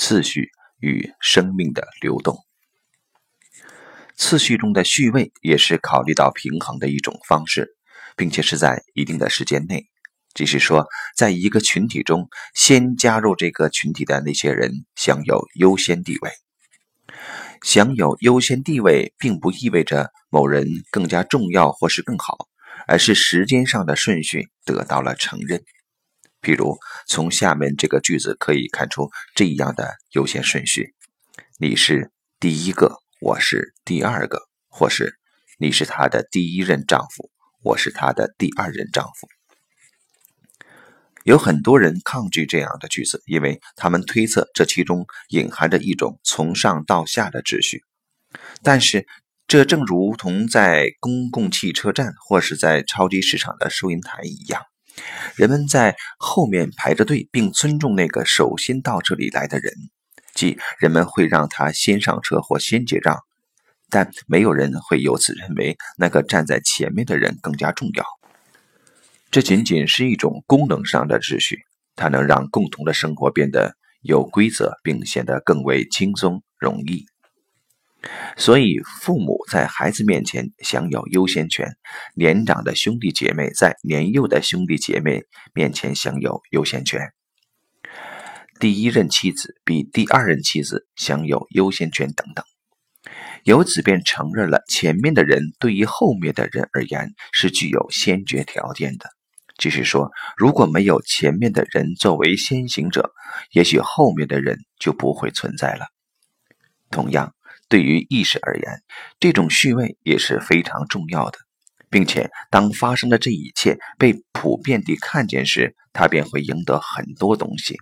次序与生命的流动。次序中的序位也是考虑到平衡的一种方式，并且是在一定的时间内，即是说，在一个群体中，先加入这个群体的那些人享有优先地位。享有优先地位，并不意味着某人更加重要或是更好，而是时间上的顺序得到了承认。譬如，从下面这个句子可以看出这样的优先顺序：你是第一个，我是第二个，或是你是他的第一任丈夫，我是他的第二任丈夫。有很多人抗拒这样的句子，因为他们推测这其中隐含着一种从上到下的秩序。但是，这正如同在公共汽车站或是在超级市场的收银台一样，人们在后面排着队，并尊重那个首先到这里来的人，即人们会让他先上车或先结账，但没有人会由此认为那个站在前面的人更加重要。这仅仅是一种功能上的秩序，它能让共同的生活变得有规则，并显得更为轻松容易。所以，父母在孩子面前享有优先权，年长的兄弟姐妹在年幼的兄弟姐妹面前享有优先权。第一任妻子比第二任妻子享有优先权，等等。由此便承认了前面的人对于后面的人而言是具有先决条件的。就是说，如果没有前面的人作为先行者，也许后面的人就不会存在了。同样，对于意识而言，这种序位也是非常重要的，并且当发生的这一切被普遍地看见时，它便会赢得很多东西。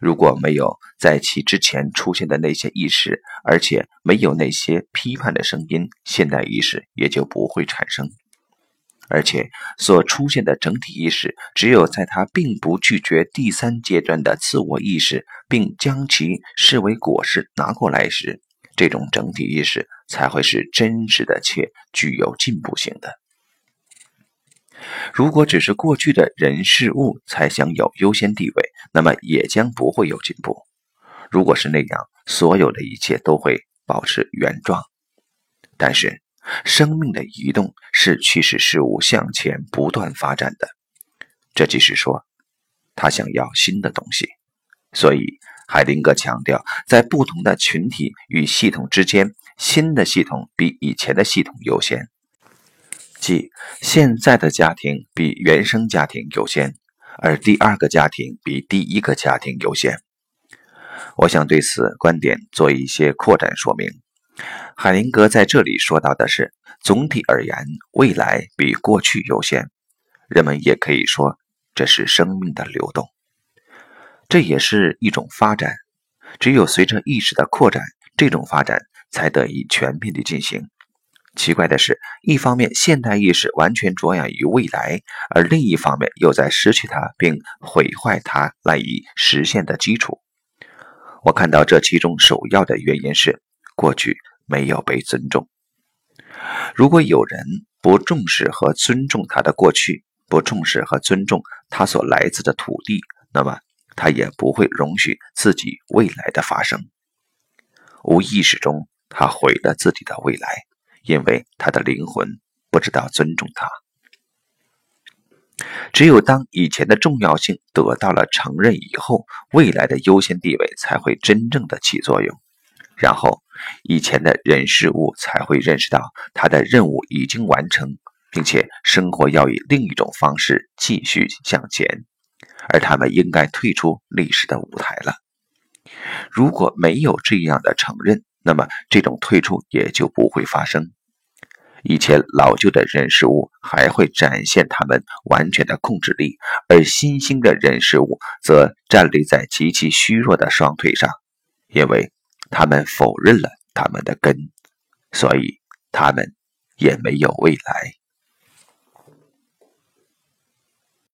如果没有在其之前出现的那些意识，而且没有那些批判的声音，现代意识也就不会产生。而且所出现的整体意识，只有在他并不拒绝第三阶段的自我意识，并将其视为果实拿过来时，这种整体意识才会是真实的且具有进步性的。如果只是过去的人事物才享有优先地位，那么也将不会有进步。如果是那样，所有的一切都会保持原状。但是。生命的移动是驱使事物向前不断发展的，这即是说，他想要新的东西。所以，海灵格强调，在不同的群体与系统之间，新的系统比以前的系统优先，即现在的家庭比原生家庭优先，而第二个家庭比第一个家庭优先。我想对此观点做一些扩展说明。海灵格在这里说到的是，总体而言，未来比过去优先。人们也可以说，这是生命的流动，这也是一种发展。只有随着意识的扩展，这种发展才得以全面地进行。奇怪的是，一方面现代意识完全着眼于未来，而另一方面又在失去它并毁坏它赖以实现的基础。我看到这其中首要的原因是过去。没有被尊重。如果有人不重视和尊重他的过去，不重视和尊重他所来自的土地，那么他也不会容许自己未来的发生。无意识中，他毁了自己的未来，因为他的灵魂不知道尊重他。只有当以前的重要性得到了承认以后，未来的优先地位才会真正的起作用。然后，以前的人事物才会认识到他的任务已经完成，并且生活要以另一种方式继续向前，而他们应该退出历史的舞台了。如果没有这样的承认，那么这种退出也就不会发生。以前老旧的人事物还会展现他们完全的控制力，而新兴的人事物则站立在极其虚弱的双腿上，因为。他们否认了他们的根，所以他们也没有未来。